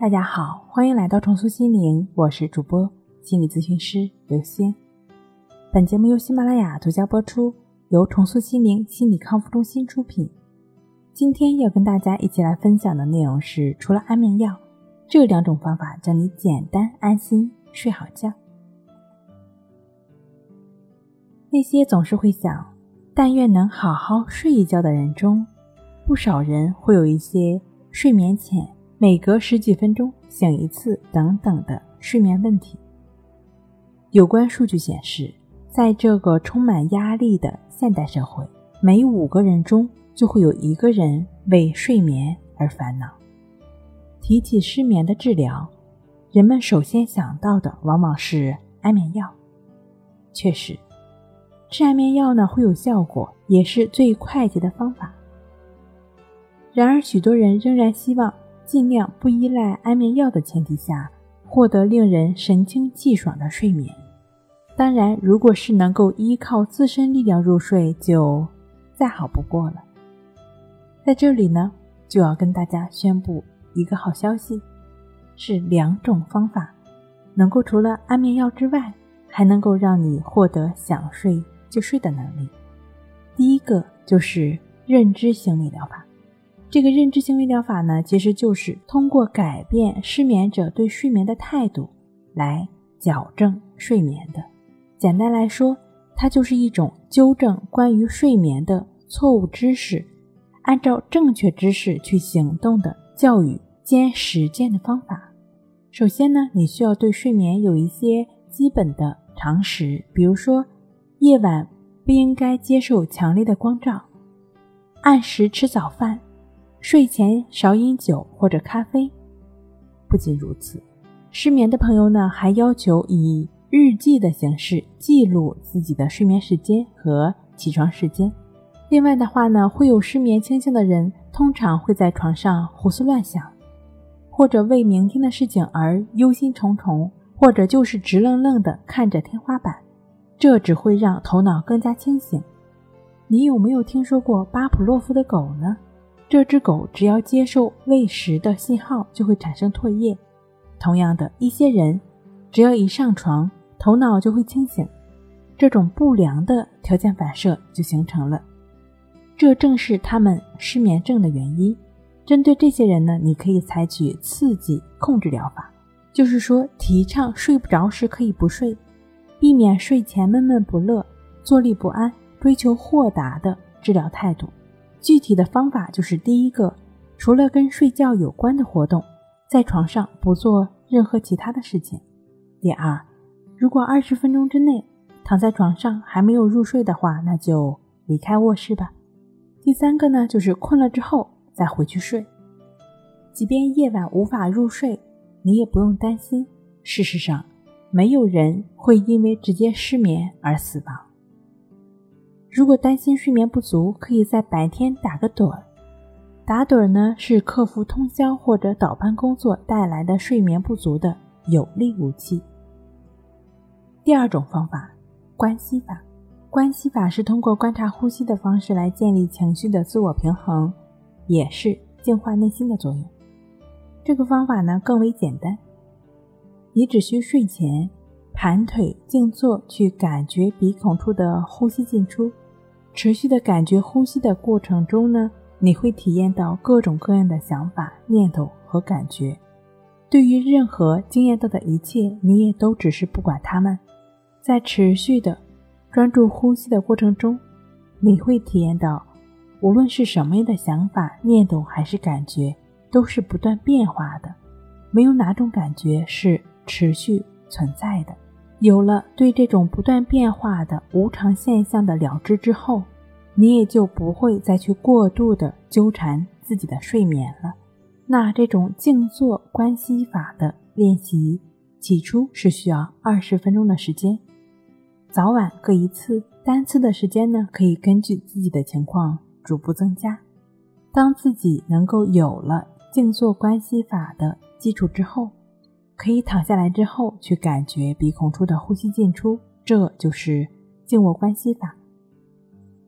大家好，欢迎来到重塑心灵，我是主播心理咨询师刘星。本节目由喜马拉雅独家播出，由重塑心灵心理康复中心出品。今天要跟大家一起来分享的内容是，除了安眠药，这两种方法教你简单安心睡好觉。那些总是会想，但愿能好好睡一觉的人中，不少人会有一些睡眠浅每隔十几分钟醒一次等等的睡眠问题。有关数据显示，在这个充满压力的现代社会，每五个人中就会有一个人为睡眠而烦恼。提起失眠的治疗，人们首先想到的往往是安眠药。确实。吃安眠药呢会有效果，也是最快捷的方法。然而，许多人仍然希望尽量不依赖安眠药的前提下，获得令人神清气爽的睡眠。当然，如果是能够依靠自身力量入睡，就再好不过了。在这里呢，就要跟大家宣布一个好消息：是两种方法，能够除了安眠药之外，还能够让你获得想睡。就睡的能力，第一个就是认知心理疗法。这个认知行为疗法呢，其实就是通过改变失眠者对睡眠的态度来矫正睡眠的。简单来说，它就是一种纠正关于睡眠的错误知识，按照正确知识去行动的教育兼实践的方法。首先呢，你需要对睡眠有一些基本的常识，比如说。夜晚不应该接受强烈的光照，按时吃早饭，睡前少饮酒或者咖啡。不仅如此，失眠的朋友呢，还要求以日记的形式记录自己的睡眠时间和起床时间。另外的话呢，会有失眠倾向的人，通常会在床上胡思乱想，或者为明天的事情而忧心忡忡，或者就是直愣愣地看着天花板。这只会让头脑更加清醒。你有没有听说过巴甫洛夫的狗呢？这只狗只要接受喂食的信号，就会产生唾液。同样的一些人，只要一上床，头脑就会清醒。这种不良的条件反射就形成了，这正是他们失眠症的原因。针对这些人呢，你可以采取刺激控制疗法，就是说提倡睡不着时可以不睡。避免睡前闷闷不乐、坐立不安，追求豁达的治疗态度。具体的方法就是：第一个，除了跟睡觉有关的活动，在床上不做任何其他的事情；第二，如果二十分钟之内躺在床上还没有入睡的话，那就离开卧室吧；第三个呢，就是困了之后再回去睡。即便夜晚无法入睡，你也不用担心。事实上，没有人会因为直接失眠而死亡。如果担心睡眠不足，可以在白天打个盹儿。打盹儿呢，是克服通宵或者倒班工作带来的睡眠不足的有力武器。第二种方法，关系法。关系法是通过观察呼吸的方式来建立情绪的自我平衡，也是净化内心的作用。这个方法呢，更为简单。你只需睡前盘腿静坐，去感觉鼻孔处的呼吸进出，持续的感觉呼吸的过程中呢，你会体验到各种各样的想法、念头和感觉。对于任何经验到的一切，你也都只是不管它们。在持续的专注呼吸的过程中，你会体验到，无论是什么样的想法、念头还是感觉，都是不断变化的，没有哪种感觉是。持续存在的，有了对这种不断变化的无常现象的了知之后，你也就不会再去过度的纠缠自己的睡眠了。那这种静坐观息法的练习，起初是需要二十分钟的时间，早晚各一次，单次的时间呢可以根据自己的情况逐步增加。当自己能够有了静坐观息法的基础之后，可以躺下来之后去感觉鼻孔处的呼吸进出，这就是静卧关系法。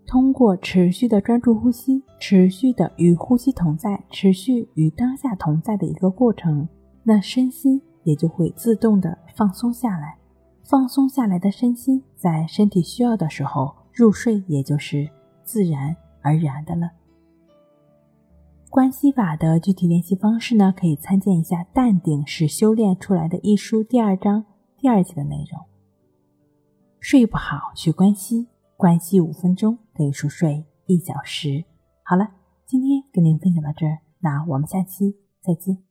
通过持续的专注呼吸，持续的与呼吸同在，持续与当下同在的一个过程，那身心也就会自动的放松下来。放松下来的身心，在身体需要的时候入睡，也就是自然而然的了。关系法的具体练习方式呢，可以参见一下《淡定是修炼出来的》一书第二章第二节的内容。睡不好学关系，关系五分钟等于熟睡一小时。好了，今天跟您分享到这儿，那我们下期再见。